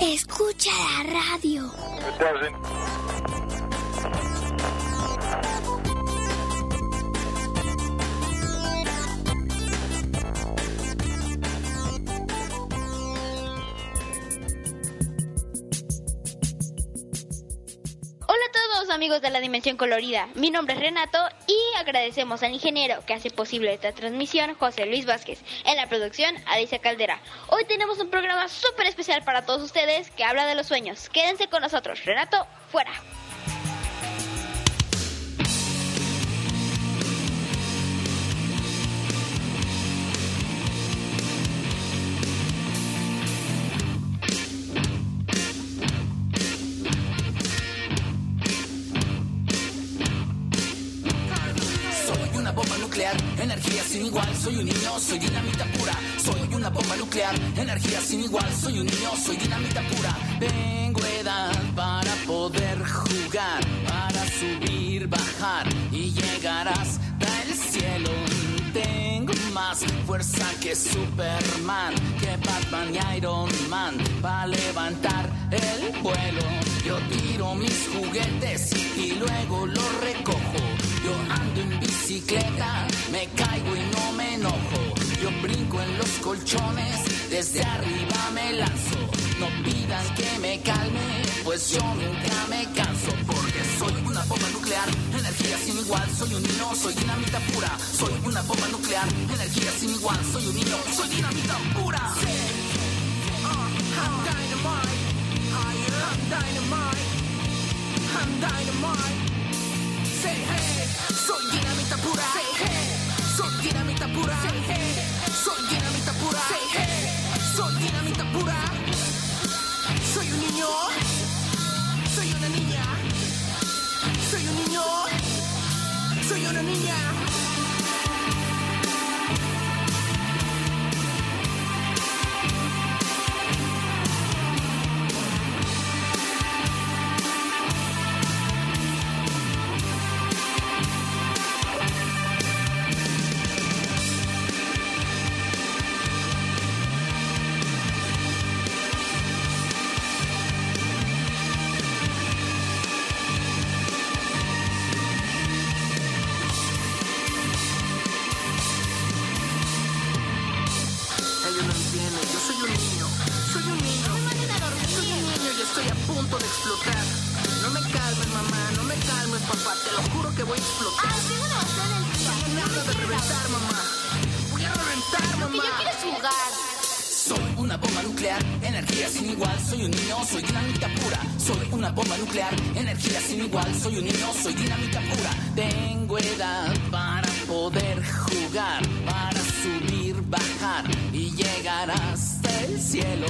Escucha la radio. Amigos de la Dimensión Colorida, mi nombre es Renato y agradecemos al ingeniero que hace posible esta transmisión, José Luis Vázquez, en la producción, Alicia Caldera. Hoy tenemos un programa súper especial para todos ustedes que habla de los sueños. Quédense con nosotros. Renato, fuera. Sin igual, soy un niño, soy dinamita pura, soy una bomba nuclear, energía sin igual, soy un niño, soy dinamita pura, tengo edad para poder jugar, para subir, bajar y llegar hasta el cielo. Tengo más fuerza que Superman, que Batman y Iron Man, para levantar el vuelo. Yo tiro mis juguetes y luego los recojo. Yo ando en bicicleta, me caigo y no me enojo. Yo brinco en los colchones, desde arriba me lanzo. No pidan que me calme, pues yo nunca me canso. Porque soy una bomba nuclear, energía sin igual. Soy un niño, soy dinamita pura. Soy una bomba nuclear, energía sin igual. Soy un niño, soy dinamita pura. I'm dynamite, I'm dynamite, I'm dynamite. Say hey, soy dinamita pura. Say hey, soy dinamita pura. Say hey, soy dinamita pura. Say hey, soy dinamita pura. Soy un niño, soy una niña. Soy un niño, soy una niña. Explotar. Ay, tengo una botella en el en nada de reventar, mamá. Voy a reventar, Lo que mamá. yo quiero jugar. Soy una bomba nuclear, energía sin igual, soy un niño, soy dinamita pura. Soy una bomba nuclear, energía sin igual, soy un niño, soy dinamita pura. Tengo edad para poder jugar, para subir, bajar y llegar hasta el cielo.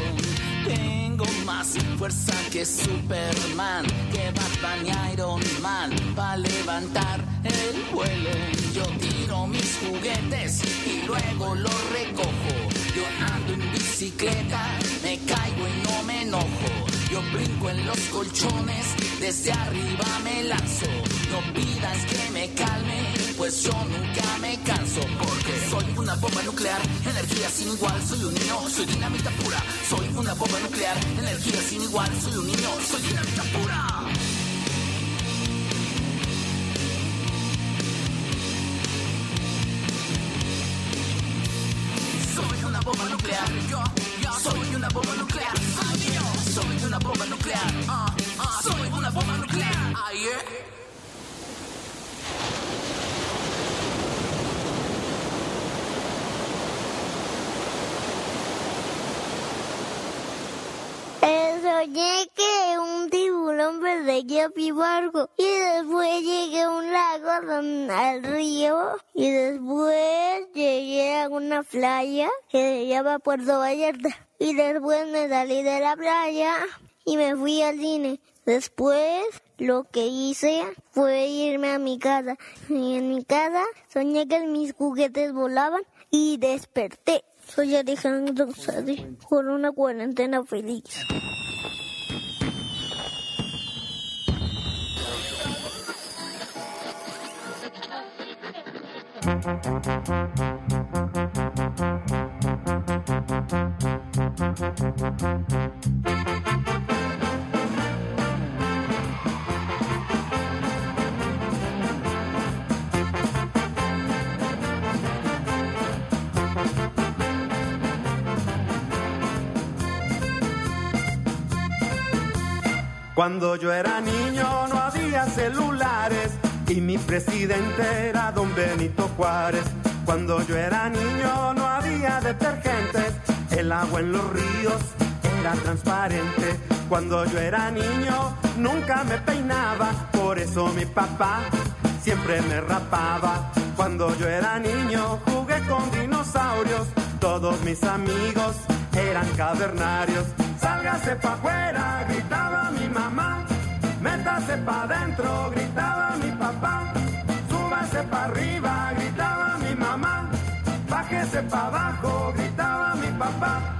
Tengo más fuerza que Superman, que Batman y Iron Man, para levantar el vuelo. Yo tiro mis juguetes y luego los recojo. Yo ando en bicicleta, me caigo y no me enojo. Yo brinco en los colchones, desde arriba me lanzo. No pidas que me calme, pues yo nunca me canso. Porque soy una bomba nuclear, energía sin igual. Soy un niño, soy dinamita pura. Soy una bomba nuclear, energía sin igual. Soy un niño, soy dinamita pura. Soy una bomba nuclear, yo, yo soy una bomba nuclear, soy yo, soy una bomba nuclear, ah, ah, soy una bomba nuclear, ah, yeah. Eh, Soñé que un tiburón perseguía mi barco y después llegué a un lago al río y después llegué a una playa que se llama Puerto Vallarta y después me salí de la playa y me fui al cine. Después lo que hice fue irme a mi casa y en mi casa soñé que mis juguetes volaban y desperté. Soy Alejandro Sadi por una cuarentena feliz. Cuando yo era niño no había celulares y mi presidente era don Benito Juárez. Cuando yo era niño no había detergentes, el agua en los ríos era transparente. Cuando yo era niño nunca me peinaba, por eso mi papá siempre me rapaba. Cuando yo era niño jugué con dinosaurios, todos mis amigos eran cavernarios. Sálgase pa' afuera, gritaba mi mamá. Métase pa' adentro, gritaba mi papá. Súbase pa' arriba. Bájese pa' abajo, gritaba mi papá.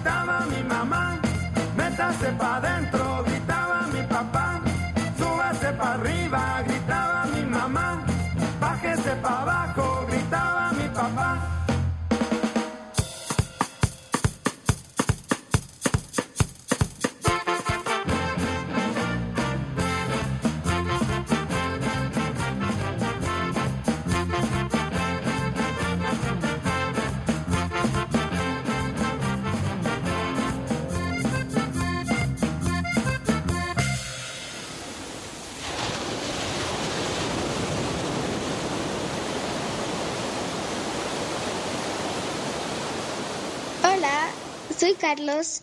gritaba mi mamá. Métase pa' adentro, gritaba mi papá. Súbase pa' arriba, gritaba mi mamá. Bájese pa' abajo,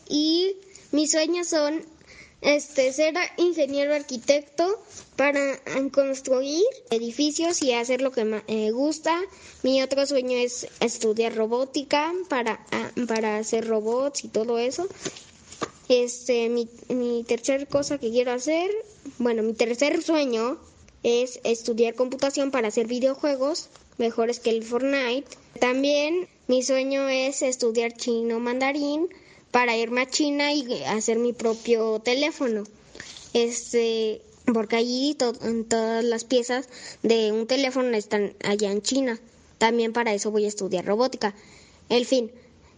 Y mis sueños son este ser ingeniero arquitecto para eh, construir edificios y hacer lo que me gusta. Mi otro sueño es estudiar robótica para, ah, para hacer robots y todo eso. Este, mi, mi tercer cosa que quiero hacer, bueno, mi tercer sueño es estudiar computación para hacer videojuegos mejores que el Fortnite. También mi sueño es estudiar chino mandarín para irme a China y hacer mi propio teléfono. Este, porque allí to- todas las piezas de un teléfono están allá en China. También para eso voy a estudiar robótica. El fin,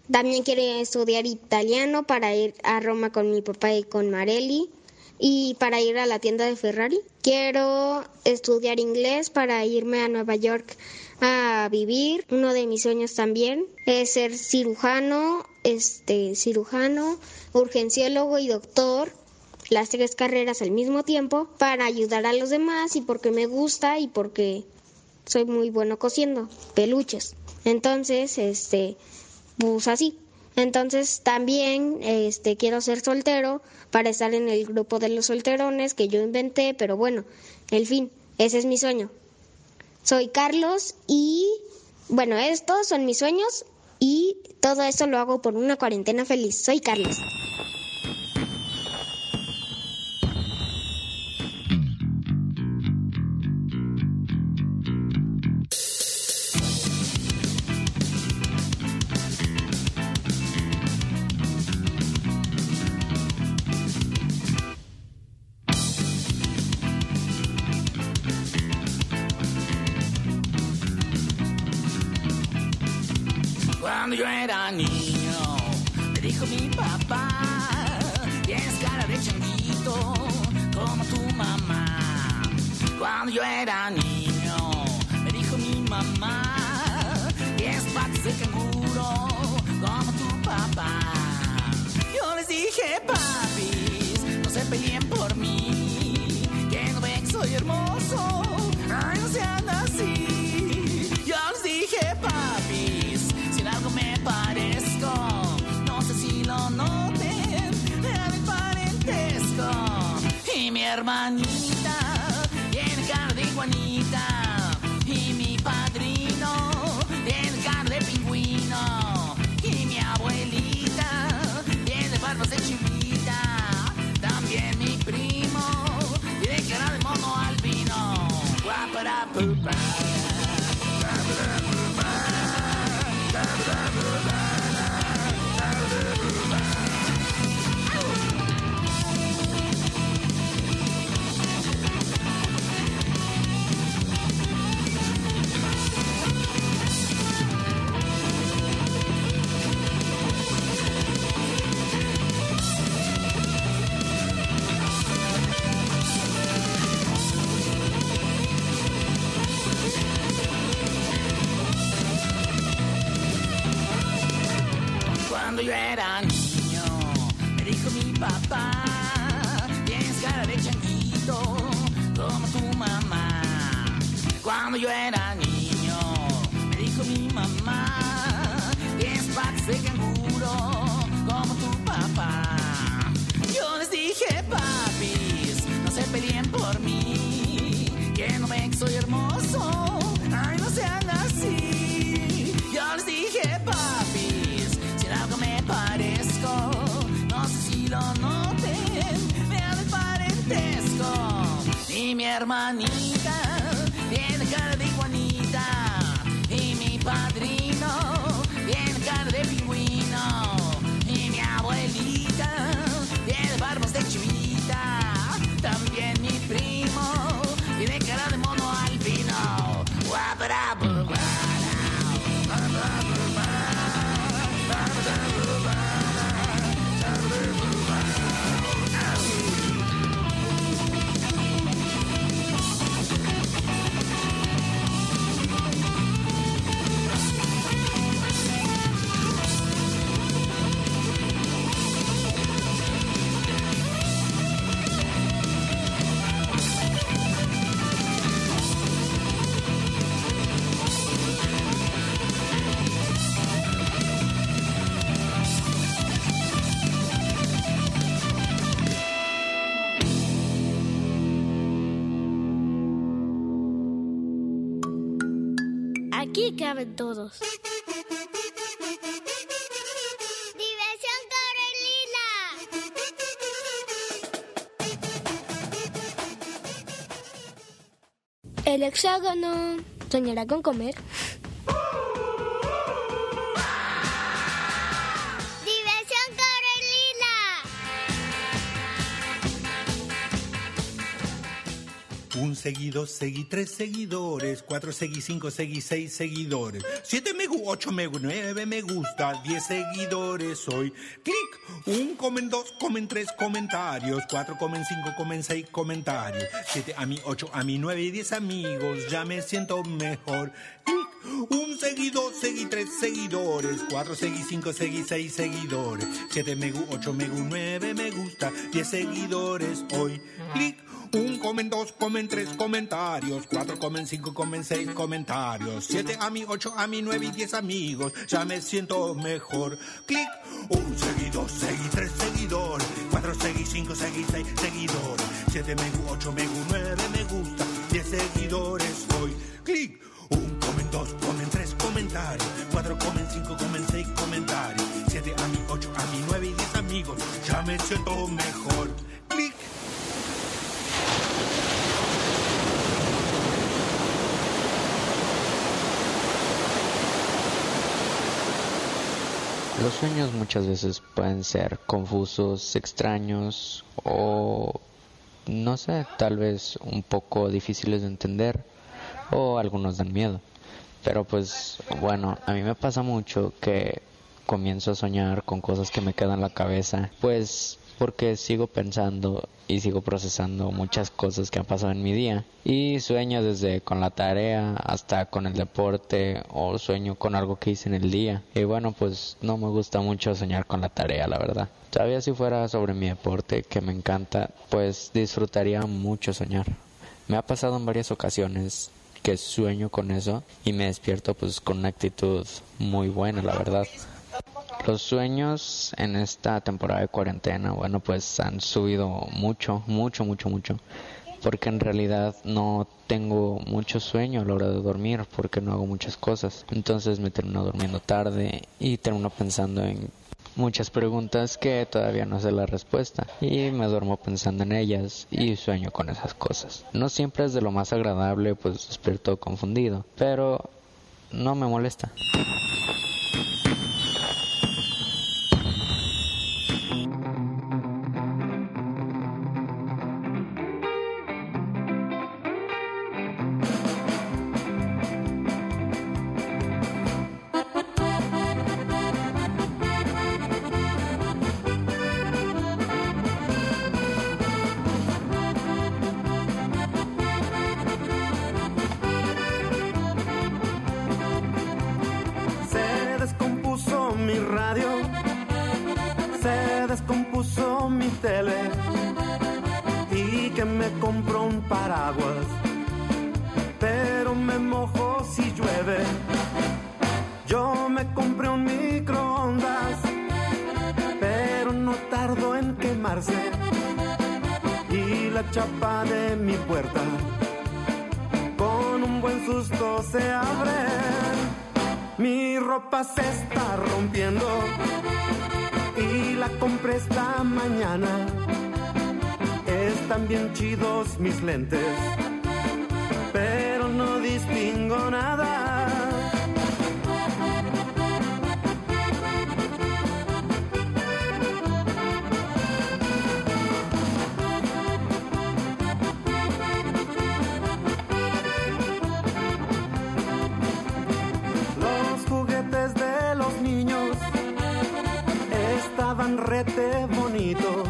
también quiero estudiar italiano para ir a Roma con mi papá y con Marelli y para ir a la tienda de Ferrari. Quiero estudiar inglés para irme a Nueva York a vivir. Uno de mis sueños también es ser cirujano, este cirujano, urgenciólogo y doctor, las tres carreras al mismo tiempo para ayudar a los demás y porque me gusta y porque soy muy bueno cosiendo peluches. Entonces, este, pues así. Entonces también este quiero ser soltero para estar en el grupo de los solterones que yo inventé, pero bueno, el fin, ese es mi sueño. Soy Carlos y bueno, estos son mis sueños Y todo eso lo hago por una cuarentena feliz. Soy Carlos. Niño, me dijo mi papá, tienes cara de changuito como tu mamá. Cuando yo era niño, me dijo mi mamá, tienes patas de canguro como tu papá. Yo les dije, papis, no se peleen por mí, que no ven que soy hermoso, ay, no sean así. Mi hermanita tiene cara de era niño, me dijo mi papá, tienes cara de changuito como tu mamá. Cuando yo era niño, mi caben todos. El hexágono soñará con comer. Un seguido, seguí tres seguidores, cuatro seguí cinco, seguí seis seguidores, siete me gu, ocho me gu, nueve me gusta, diez seguidores hoy. Clic, un comen dos, comen tres comentarios, cuatro comen cinco, comen seis comentarios, siete a mí, ocho a mí, nueve y diez amigos, ya me siento mejor. Clic, un seguido, seguí tres seguidores, cuatro seguí cinco, seguí seis seguidores, siete me gu, ocho me gu, nueve me gusta, diez seguidores hoy. Clic, un comen dos, comen tres comentarios, cuatro comen cinco, comen seis comentarios, siete a mí, ocho a mí, nueve y diez amigos, ya me siento mejor. Clic, un seguido, seguí tres seguidores, cuatro seguí cinco, seguí seis seguidores, siete me gu, ocho me gu, nueve me gusta, diez seguidores hoy. Clic, un comen dos comen tres comentarios, cuatro comen cinco comen seis comentarios, siete a mi ocho a mi nueve y diez amigos, ya me siento mejor. Clic. Los sueños muchas veces pueden ser confusos, extraños o no sé, tal vez un poco difíciles de entender o algunos dan miedo. Pero pues bueno, a mí me pasa mucho que comienzo a soñar con cosas que me quedan en la cabeza, pues porque sigo pensando y sigo procesando muchas cosas que han pasado en mi día. Y sueño desde con la tarea hasta con el deporte o sueño con algo que hice en el día. Y bueno pues no me gusta mucho soñar con la tarea la verdad. Todavía si fuera sobre mi deporte que me encanta pues disfrutaría mucho soñar. Me ha pasado en varias ocasiones que sueño con eso y me despierto pues con una actitud muy buena la verdad los sueños en esta temporada de cuarentena, bueno, pues han subido mucho, mucho, mucho, mucho. Porque en realidad no tengo mucho sueño a la hora de dormir, porque no hago muchas cosas. Entonces me termino durmiendo tarde y termino pensando en muchas preguntas que todavía no sé la respuesta y me duermo pensando en ellas y sueño con esas cosas. No siempre es de lo más agradable, pues despierto confundido, pero no me molesta. Ropa se está rompiendo y la compré esta mañana. Están bien chidos mis lentes, pero no distingo nada. Estaban rete bonitos,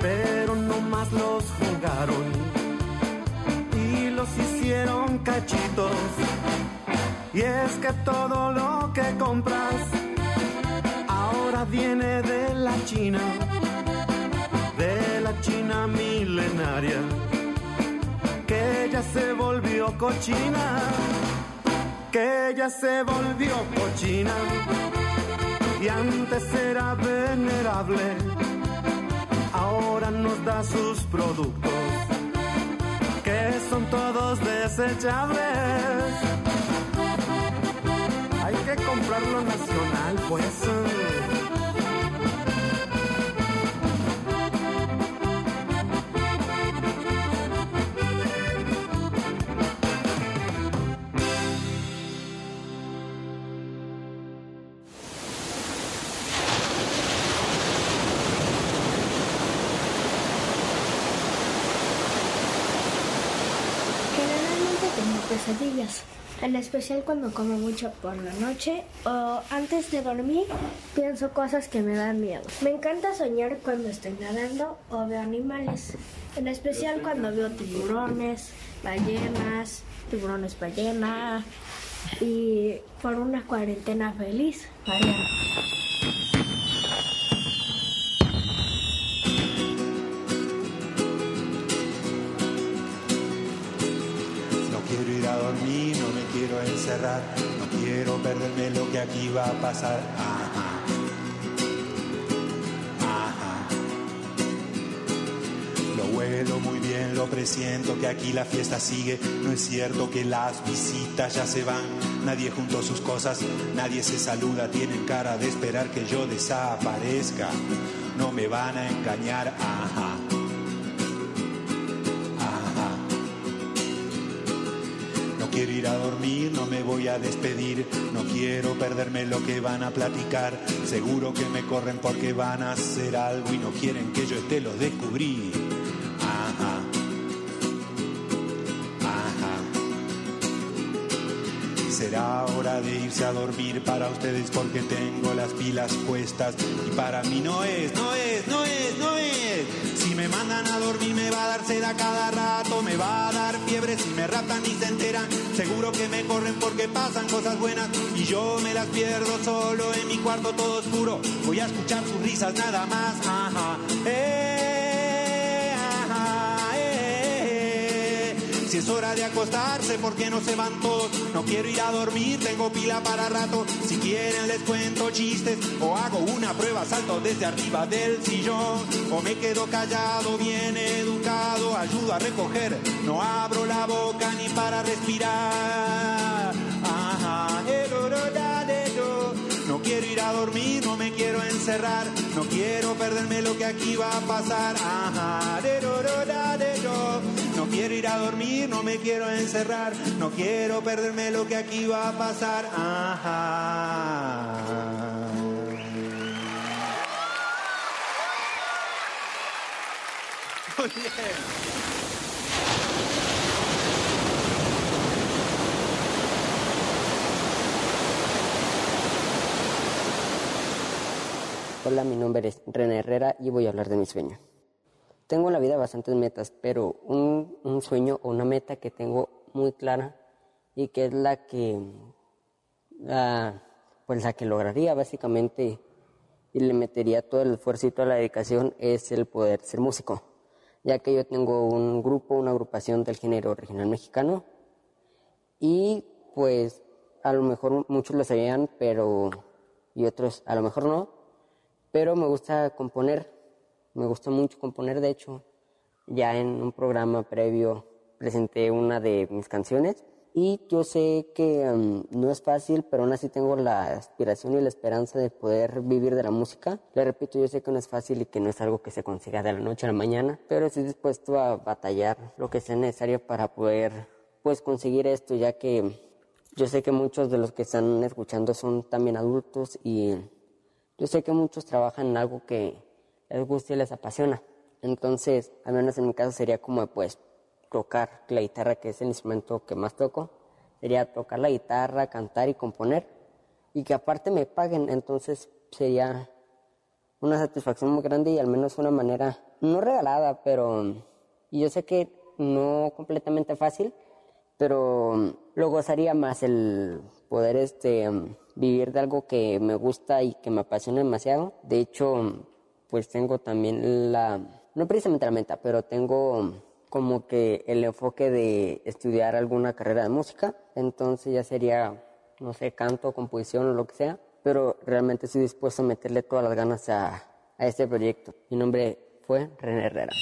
pero no más los jugaron y los hicieron cachitos. Y es que todo lo que compras ahora viene de la China, de la China milenaria, que ya se volvió cochina que ella se volvió cochina y antes era venerable, ahora nos da sus productos que son todos desechables. Hay que comprarlo nacional, pues. Pesadillas, en especial cuando como mucho por la noche o antes de dormir pienso cosas que me dan miedo. Me encanta soñar cuando estoy nadando o veo animales, en especial cuando veo tiburones, ballenas, tiburones ballena y por una cuarentena feliz. No quiero perderme lo que aquí va a pasar. Lo huelo muy bien, lo presiento que aquí la fiesta sigue. No es cierto que las visitas ya se van, nadie juntó sus cosas, nadie se saluda, tienen cara de esperar que yo desaparezca. No me van a engañar. Ajá. Quiero ir a dormir, no me voy a despedir, no quiero perderme lo que van a platicar. Seguro que me corren porque van a hacer algo y no quieren que yo esté, los descubrí. Será hora de irse a dormir para ustedes porque tengo las pilas puestas y para mí no es, no es, no es, no es. Si me mandan a dormir me va a dar sed a cada rato, me va a dar fiebre si me raptan y se enteran. Seguro que me corren porque pasan cosas buenas y yo me las pierdo solo en mi cuarto todo oscuro. Voy a escuchar sus risas nada más, ajá. Eh, Si es hora de acostarse, ¿por qué no se van todos? No quiero ir a dormir, tengo pila para rato. Si quieren les cuento chistes o hago una prueba, salto desde arriba del sillón. O me quedo callado, bien educado, ayudo a recoger. No abro la boca ni para respirar. Ajá. No quiero ir a dormir, no me quiero encerrar. No quiero perderme lo que aquí va a pasar. Ajá, No quiero ir a dormir, no me quiero encerrar. No quiero perderme lo que aquí va a pasar. Ajá. Hola, mi nombre es René Herrera y voy a hablar de mi sueño. Tengo en la vida bastantes metas, pero un, sueño o una meta que tengo muy clara y que es la que, la, pues la que lograría básicamente y le metería todo el esfuerzo y toda la dedicación es el poder ser músico, ya que yo tengo un grupo, una agrupación del género regional mexicano y pues a lo mejor muchos lo sabían, pero y otros a lo mejor no, pero me gusta componer, me gusta mucho componer, de hecho, ya en un programa previo presenté una de mis canciones y yo sé que um, no es fácil, pero aún así tengo la aspiración y la esperanza de poder vivir de la música. Le repito, yo sé que no es fácil y que no es algo que se consiga de la noche a la mañana, pero estoy dispuesto a batallar lo que sea necesario para poder pues conseguir esto, ya que yo sé que muchos de los que están escuchando son también adultos y yo sé que muchos trabajan en algo que les gusta y les apasiona. Entonces, al menos en mi caso sería como pues tocar la guitarra, que es el instrumento que más toco. Sería tocar la guitarra, cantar y componer. Y que aparte me paguen. Entonces sería una satisfacción muy grande y al menos una manera, no regalada, pero y yo sé que no completamente fácil, pero lo gozaría más el poder este vivir de algo que me gusta y que me apasiona demasiado. De hecho, pues tengo también la, no precisamente la meta, pero tengo como que el enfoque de estudiar alguna carrera de música. Entonces ya sería, no sé, canto, composición o lo que sea. Pero realmente estoy dispuesto a meterle todas las ganas a, a este proyecto. Mi nombre fue René Herrera.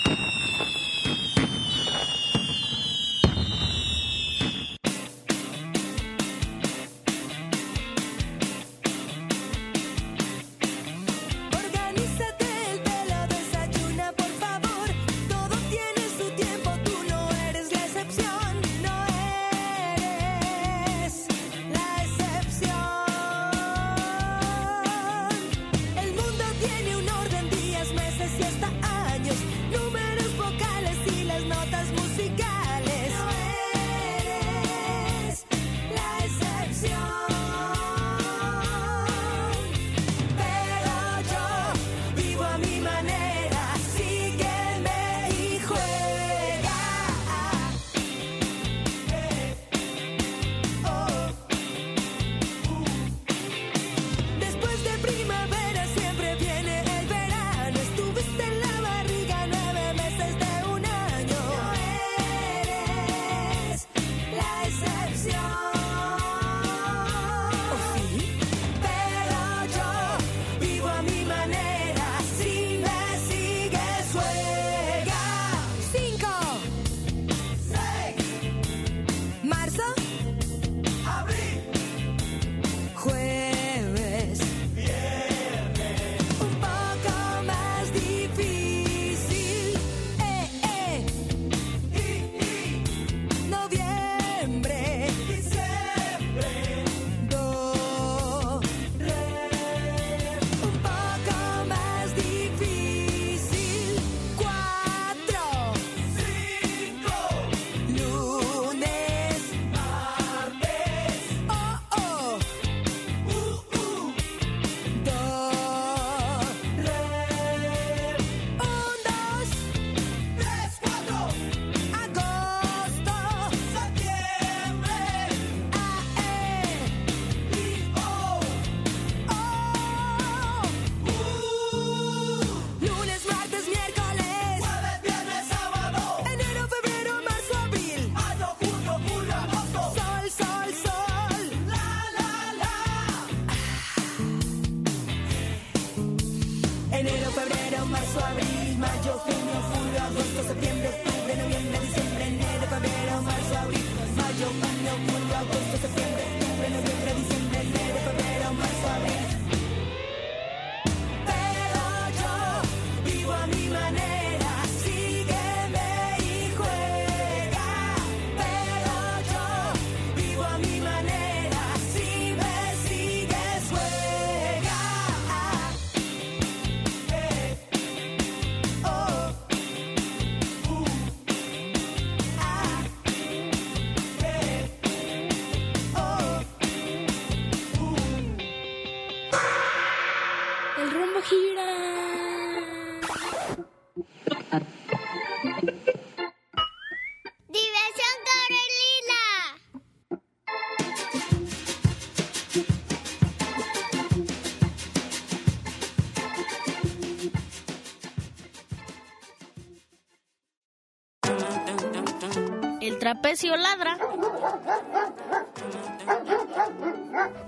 Trapecio ladra.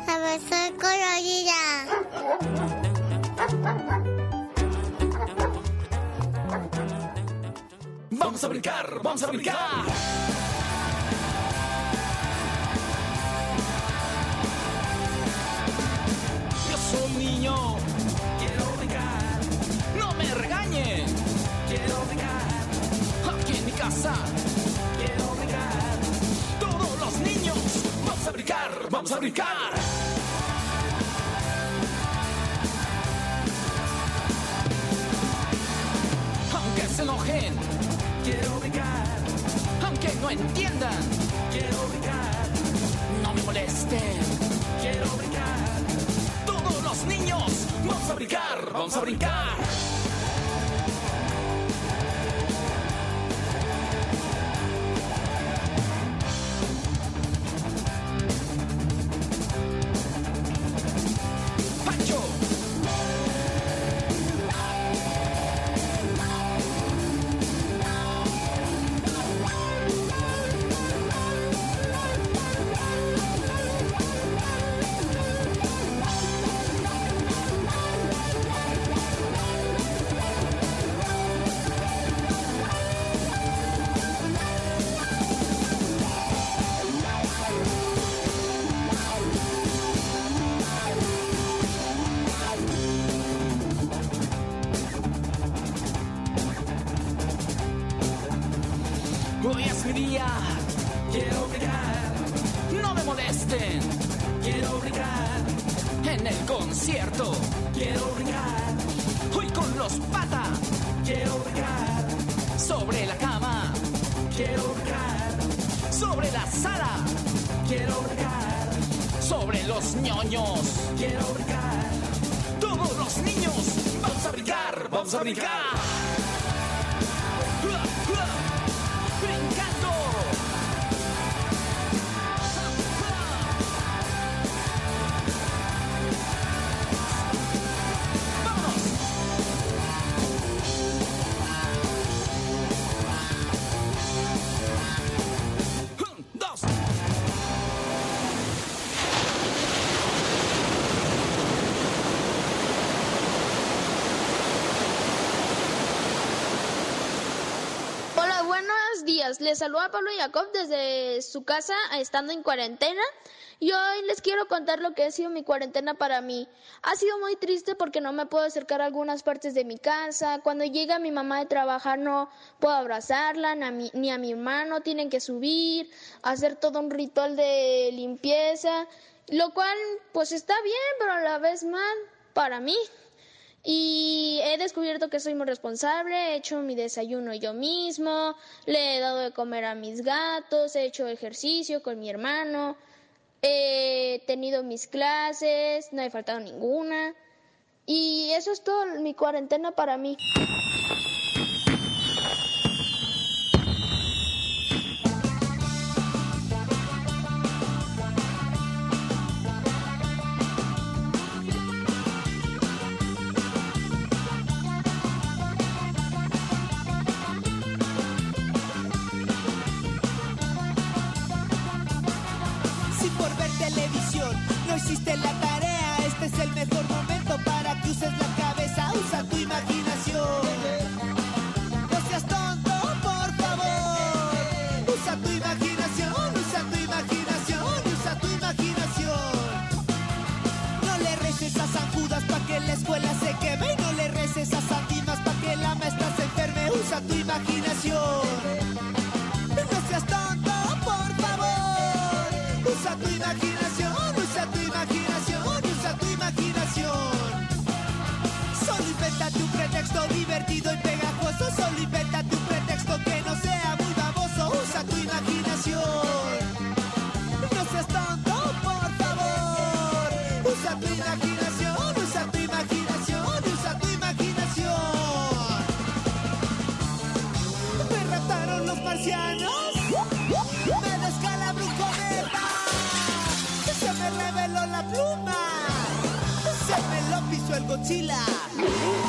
Diversión colorida. Vamos a brincar, vamos a brincar. Brincar. Aunque se enojen, quiero brincar. Aunque no entiendan, quiero brincar. No me molesten, quiero brincar. Todos los niños, vamos a brincar, vamos a brincar. Días. Les saluda Pablo Jacob desde su casa, estando en cuarentena. Y hoy les quiero contar lo que ha sido mi cuarentena para mí. Ha sido muy triste porque no me puedo acercar a algunas partes de mi casa. Cuando llega mi mamá de trabajar no puedo abrazarla, ni a mi, ni a mi hermano. Tienen que subir, hacer todo un ritual de limpieza. Lo cual, pues está bien, pero a la vez mal para mí. Y he descubierto que soy muy responsable, he hecho mi desayuno yo mismo, le he dado de comer a mis gatos, he hecho ejercicio con mi hermano, he tenido mis clases, no he faltado ninguna. Y eso es todo mi cuarentena para mí. tu imaginación, usa tu imaginación, usa tu imaginación. Solo inventa tu pretexto divertido y pegajoso, solo inventa Chila.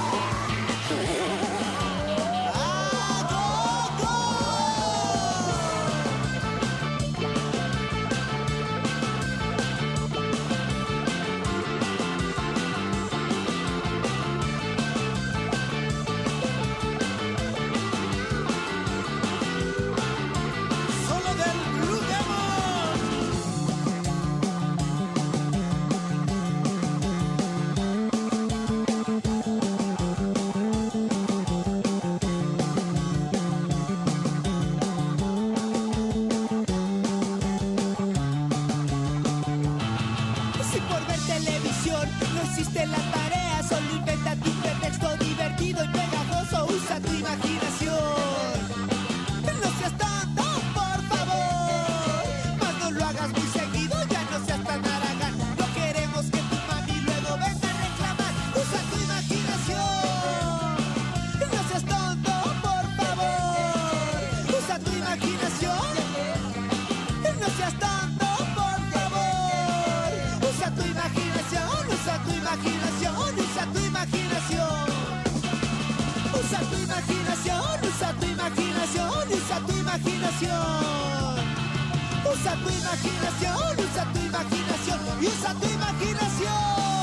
Usa tu imaginación, usa tu imaginación, usa tu imaginación.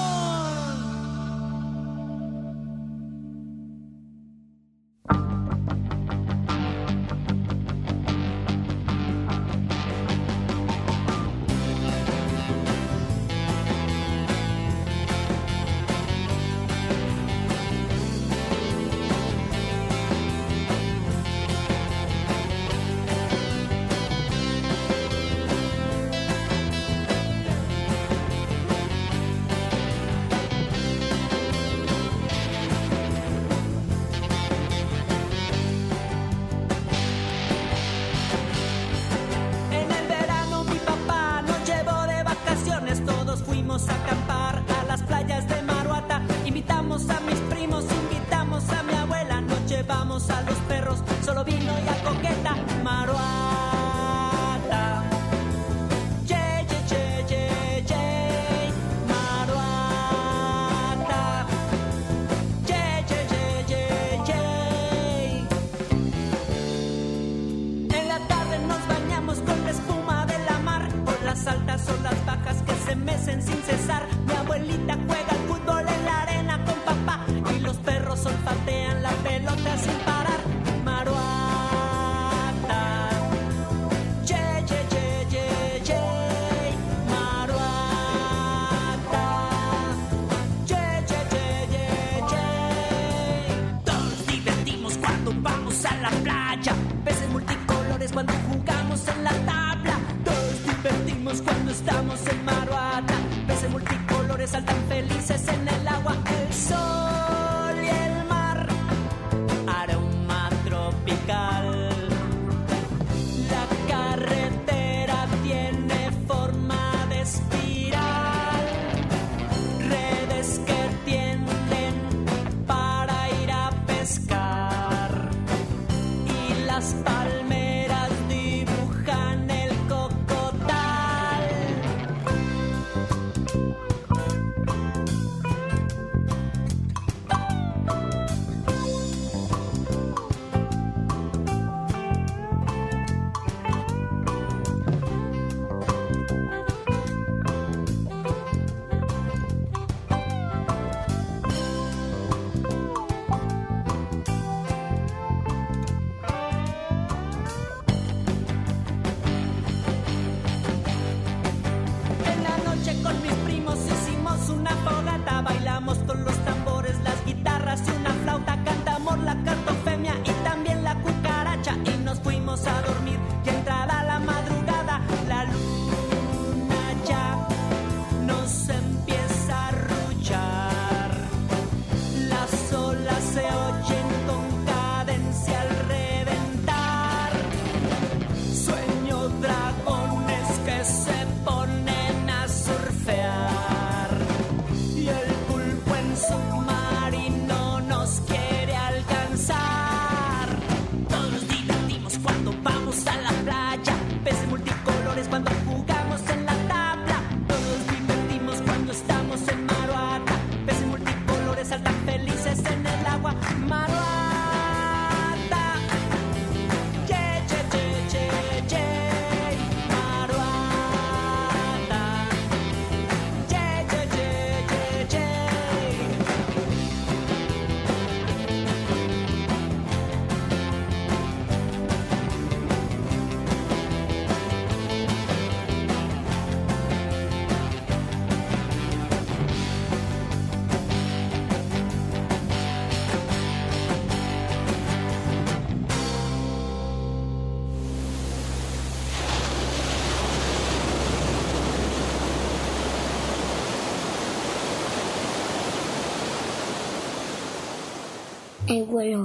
Hay vuelo,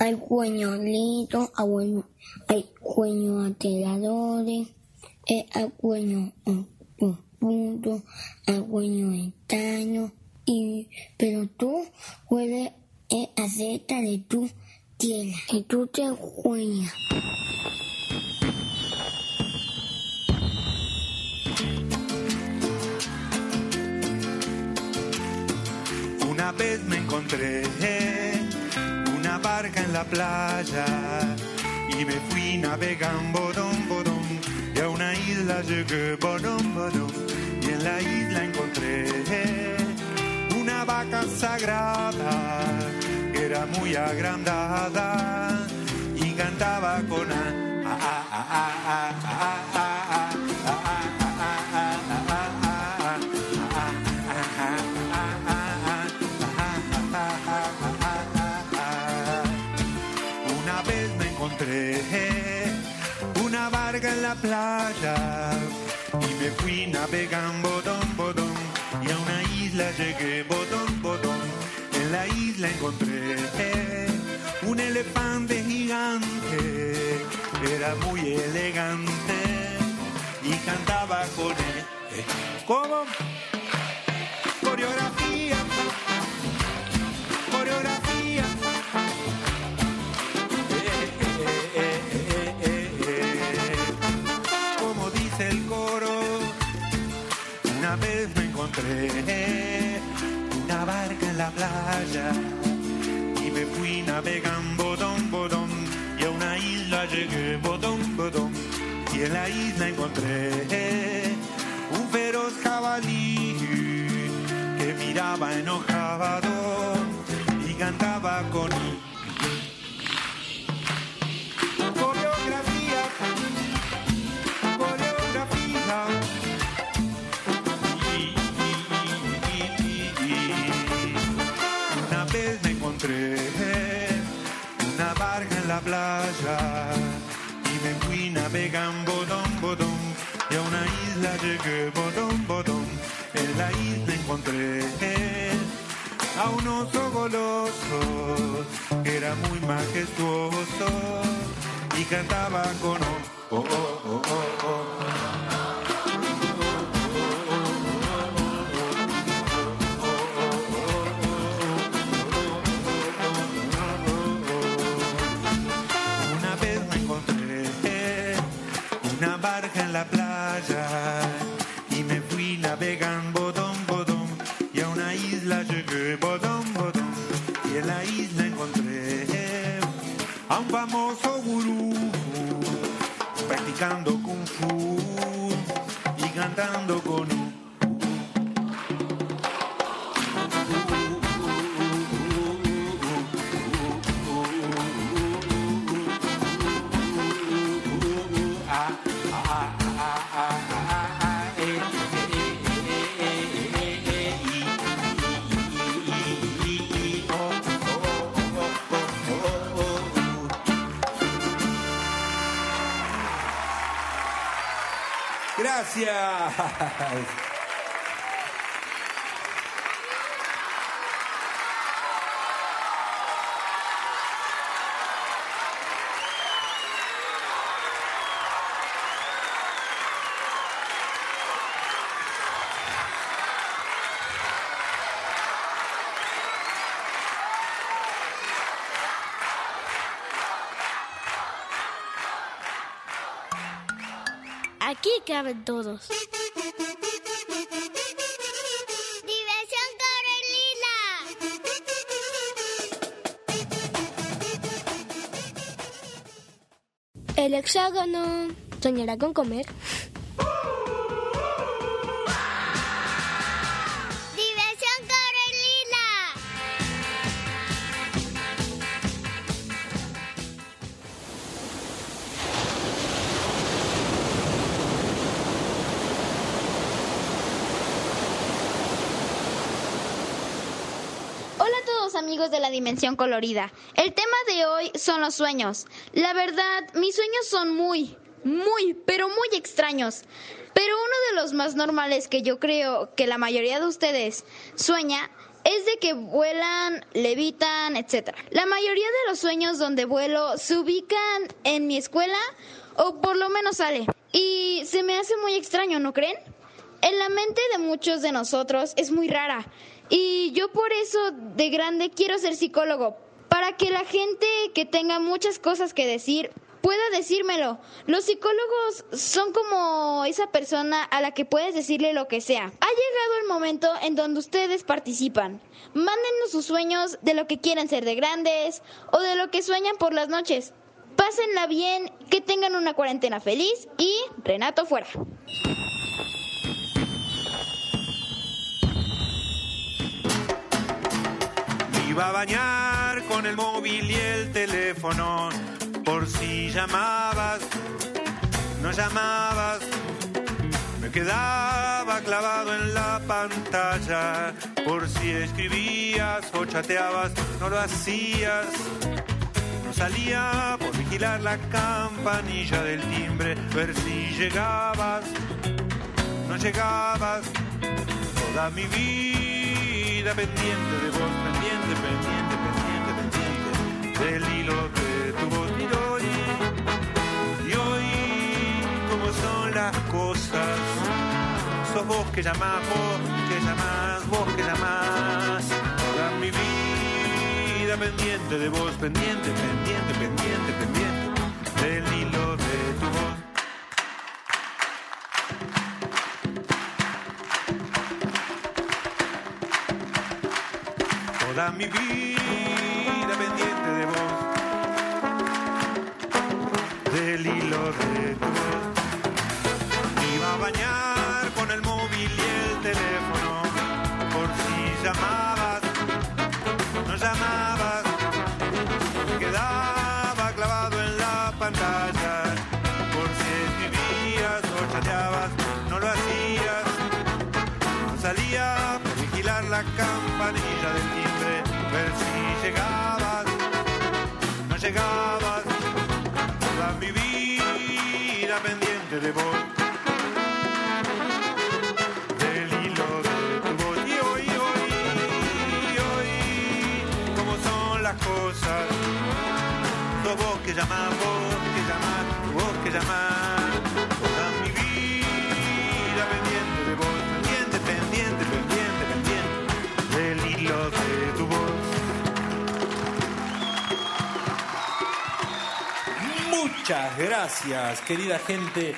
hay cueñolitos, hay cueños atiradores, barca en la playa. Y me fui navegando bodón, bodón, y a una isla llegué bodón, bodón, y en la isla encontré una vaca sagrada que era muy agrandada y cantaba con a, a, a, a, playa y me fui navegando bodón, bodón y a una isla llegué bodón, bodón. En la isla encontré un elefante gigante, era muy elegante y cantaba con él. ¿Cómo? Coreografía, coreografía. Encontré una barca en la playa y me fui navegando bodón, bodón y a una isla llegué bodón, bodón y en la isla encontré un feroz jabalí que miraba enojado y cantaba con encontré una barca en la playa y me fui navegando bodón, bodón y a una isla llegué bodón, bodón. En la isla encontré a un oso goloso que era muy majestuoso y cantaba con oh, oh, oh, oh, oh. La playa y me fui navegando bodón, bodón y a una isla llegué bodón, bodón y en la isla encontré a un famoso gurú practicando kung fu y cantando con un Gracias. Aquí caben todos. Diversión Carolina. El hexágono soñará con comer. Dimensión Colorida. El tema de hoy son los sueños. La verdad, mis sueños son muy, muy, pero muy extraños. Pero uno de los más normales que yo creo que la mayoría de ustedes sueña es de que vuelan, levitan, etc. La mayoría de los sueños donde vuelo se ubican en mi escuela o por lo menos sale. Y se me hace muy extraño, ¿no creen? En la mente de muchos de nosotros es muy rara. Y yo por eso de grande quiero ser psicólogo, para que la gente que tenga muchas cosas que decir pueda decírmelo. Los psicólogos son como esa persona a la que puedes decirle lo que sea. Ha llegado el momento en donde ustedes participan. Mándenos sus sueños de lo que quieren ser de grandes o de lo que sueñan por las noches. Pásenla bien, que tengan una cuarentena feliz y Renato fuera. Iba a bañar con el móvil y el teléfono por si llamabas, no llamabas. Me quedaba clavado en la pantalla por si escribías o chateabas, no lo hacías. No salía por vigilar la campanilla del timbre, ver si llegabas, no llegabas. Toda mi vida pendiente de vos, pendiente, pendiente, pendiente, del hilo de tu voz. Y hoy, como son las cosas, sos vos que llamás, vos que llamás, vos que llamás. Toda mi vida pendiente de vos, pendiente, pendiente, pendiente, pendiente del Toda mi vida pendiente de vos, del hilo de tu voz. Iba a bañar que llamás, vos que llamás, vos que llamás. Toda mi vida pendiente de vos. Pendiente, pendiente, pendiente, pendiente. Del hilo de tu voz. Muchas gracias, querida gente.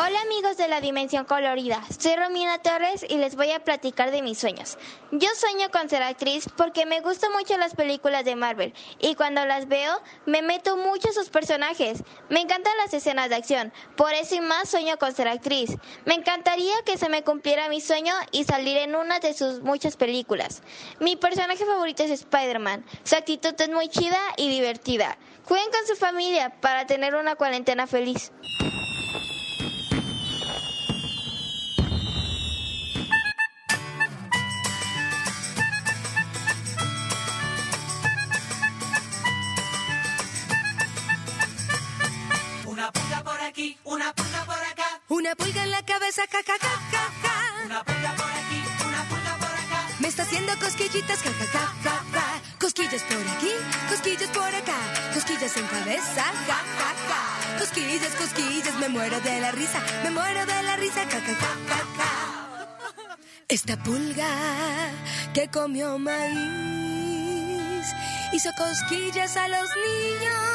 Hola amigos de la Dimensión Colorida, soy Romina Torres y les voy a platicar de mis sueños. Yo sueño con ser actriz porque me gustan mucho las películas de Marvel y cuando las veo me meto mucho en sus personajes. Me encantan las escenas de acción, por eso y más sueño con ser actriz. Me encantaría que se me cumpliera mi sueño y salir en una de sus muchas películas. Mi personaje favorito es Spider-Man, su actitud es muy chida y divertida. Jueguen con su familia para tener una cuarentena feliz. Una pulga en la cabeza, ja, ja, ja, ja, ja. Una pulga por aquí, una pulga por acá. Me está haciendo cosquillitas, ja, ja, ja, ja, ja. Cosquillas por aquí, cosquillas por acá. Cosquillas en cabeza, ja, ja, ja. Cosquillas, cosquillas, me muero de la risa, me muero de la risa, ja, ja, ja, ja, ja. Esta pulga que comió maíz hizo cosquillas a los niños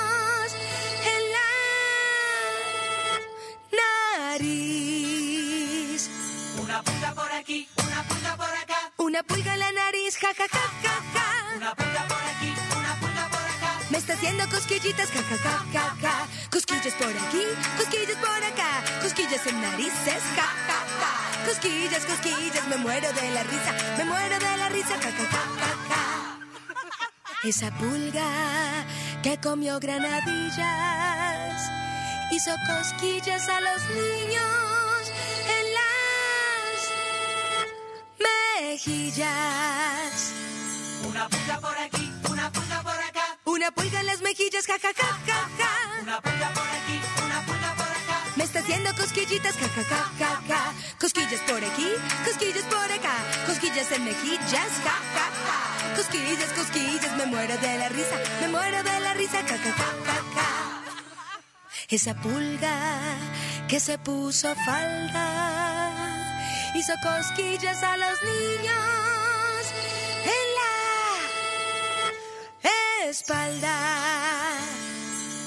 Una pulga en la nariz, ja, ja, ja, ja, ja. Una pulga por aquí, una pulga por acá. Me está haciendo cosquillitas, ja, ja, ja, ja, ja. Cosquillas por aquí, cosquillas por acá. Cosquillas en narices, ja, ja, ja. Cosquillas, cosquillas, me muero de la risa, me muero de la risa, ja, ja, ja, ja, ja. Esa pulga que comió granadillas hizo cosquillas a los niños mejillas. Una pulga por aquí, una pulga por acá. Una pulga en las mejillas, ja, ja, ja, ja, ja. Una pulga por aquí, una pulga por acá. Me está haciendo cosquillitas, ja, ja, ja, ja, ja. Cosquillas por aquí, cosquillas por acá. Cosquillas en mejillas, ja, ja, ja. Cosquillas, cosquillas, me muero de la risa, me muero de la risa, ja, ja, ja, ja, ja. Esa pulga que se puso falda hizo cosquillas a los niños en la espalda.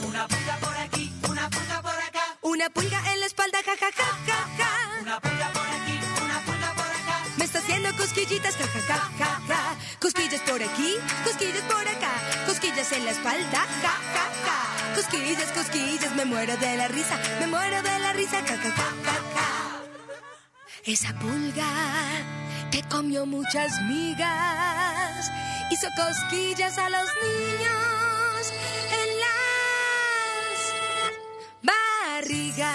Una pulga por aquí, una pulga por acá. Una pulga en la espalda, ja, ja, ja, ja, ja. Una pulga por aquí, una pulga por acá. Me está haciendo cosquillitas, ja, ja, ja, ja, ja. Cosquillas por aquí, cosquillas por acá. Cosquillas en la espalda, ja, ja, ja. Cosquillas, cosquillas, me muero de la risa, me muero de la risa, ja, ja, ja, ja, ja. Esa pulga que comió muchas migas hizo cosquillas a los niños en las barrigas.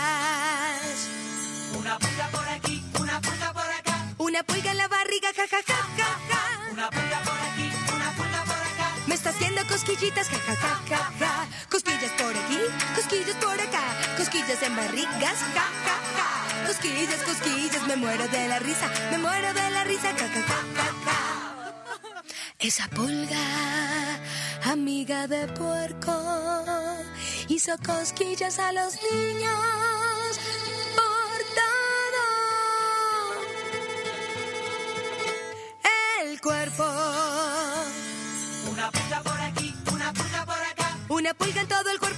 Una pulga por aquí, una pulga por acá. Una pulga en la barriga, ja, ja, ja, ja, ja. Una pulga por aquí, una pulga por acá. Me está haciendo cosquillitas, ja, ja, ja, ja, ja. Cosquillas por aquí, cosquillas por acá. Cosquillas en barrigas, ja, ja, ja. Cosquillas, cosquillas, me muero de la risa, me muero de la risa, ja, ja, ja, ja, ja. Esa pulga, amiga de puerco, hizo cosquillas a los niños por todo el cuerpo. Una pulga por aquí, una pulga por acá. Una pulga en todo el cuerpo,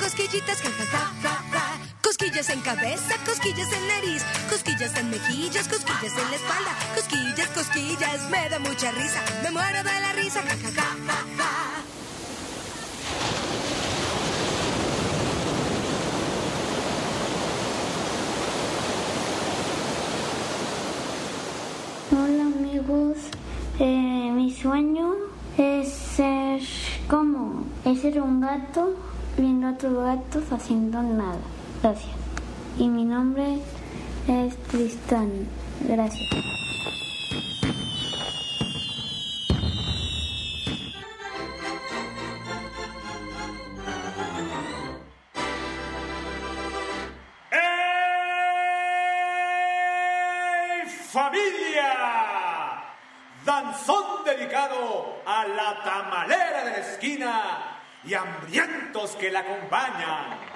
cosquillitas, ja, ja, ja, ja, ja. Cosquillas en cabeza, cosquillas en nariz, cosquillas en mejillas, cosquillas en la espalda, cosquillas, cosquillas, me da mucha risa, me muero de la risa, ja, ja, ja, ja, ja. Hola amigos, Eh, mi sueño es ser como, es ser un gato viendo a otros gatos haciendo nada. Gracias. Y mi nombre es Tristán. Gracias. ¡Ey, familia! Danzón dedicado a la tamalera de la esquina y hambrientos que la acompañan.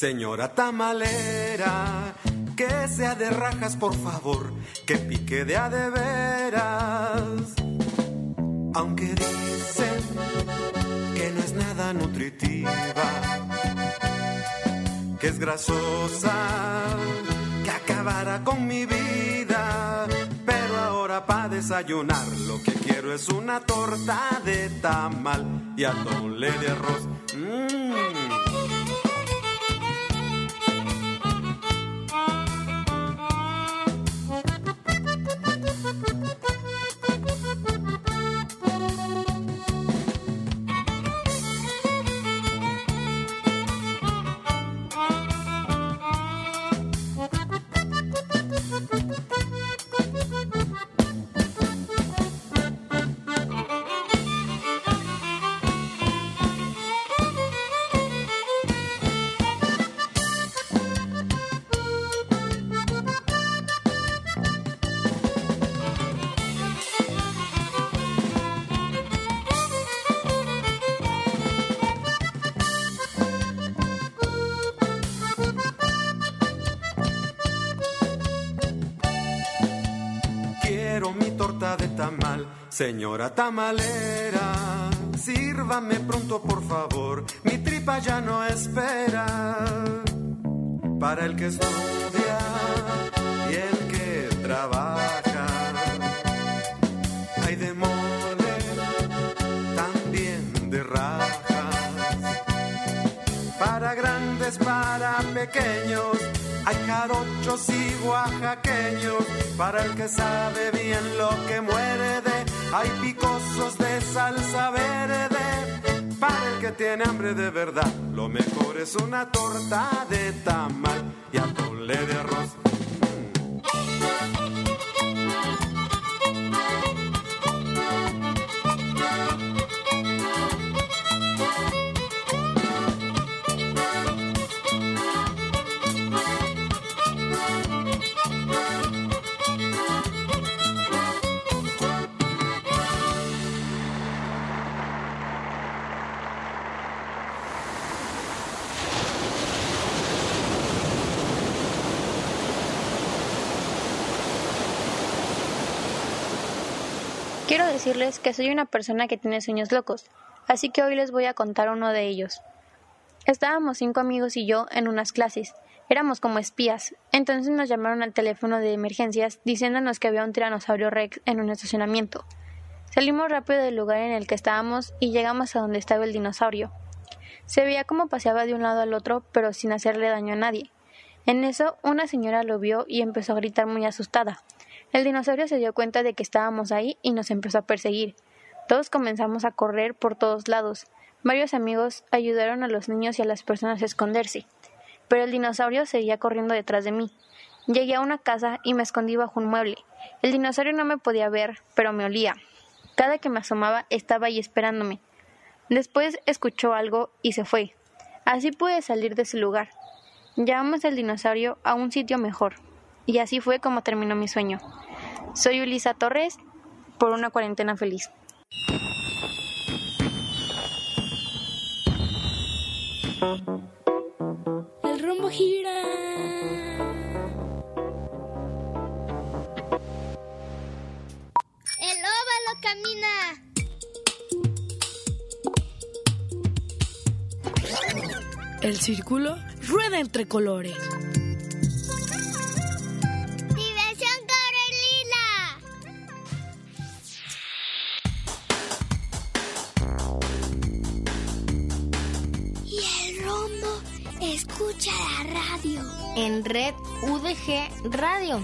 Señora tamalera. Que sea de rajas, por favor, que pique de a de veras. Aunque dicen que no es nada nutritiva, que es grasosa, que acabará con mi vida. Pero ahora para desayunar lo que quiero es una torta de tamal y atole de arroz. Mm. Señora tamalera. Sírvame pronto, por favor. Mi tripa ya no espera. Para el que estudia y el que trabaja. Hay de mole, también de rajas. Para grandes, para pequeños, hay jarochos y oaxaqueños. Para el que sabe bien lo que muerde, hay picosos de salsa verde. Para el que tiene hambre de verdad, lo mejor es una torta de tamal y atole de arroz. Que soy una persona que tiene sueños locos, así que hoy les voy a contar uno de ellos. Estábamos cinco amigos y yo en unas clases. Éramos como espías. Entonces nos llamaron al teléfono de emergencias diciéndonos que había un tiranosaurio rex en un estacionamiento. Salimos rápido del lugar en el que estábamos y llegamos a donde estaba el dinosaurio. Se veía como paseaba de un lado al otro, pero sin hacerle daño a nadie. En eso, una señora lo vio y empezó a gritar muy asustada. El dinosaurio se dio cuenta de que estábamos ahí y nos empezó a perseguir. Todos comenzamos a correr por todos lados. Varios amigos ayudaron a los niños y a las personas a esconderse. Pero el dinosaurio seguía corriendo detrás de mí. Llegué a una casa y me escondí bajo un mueble. El dinosaurio no me podía ver, pero me olía. Cada que me asomaba estaba ahí esperándome. Después escuchó algo y se fue. Así pude salir de ese lugar. Llevamos el dinosaurio a un sitio mejor. Y así fue como terminó mi sueño. Soy Ulisa Torres por una cuarentena feliz. El rumbo gira. El óvalo camina. El círculo rueda entre colores. Escucha la radio. En Red UDG Radio.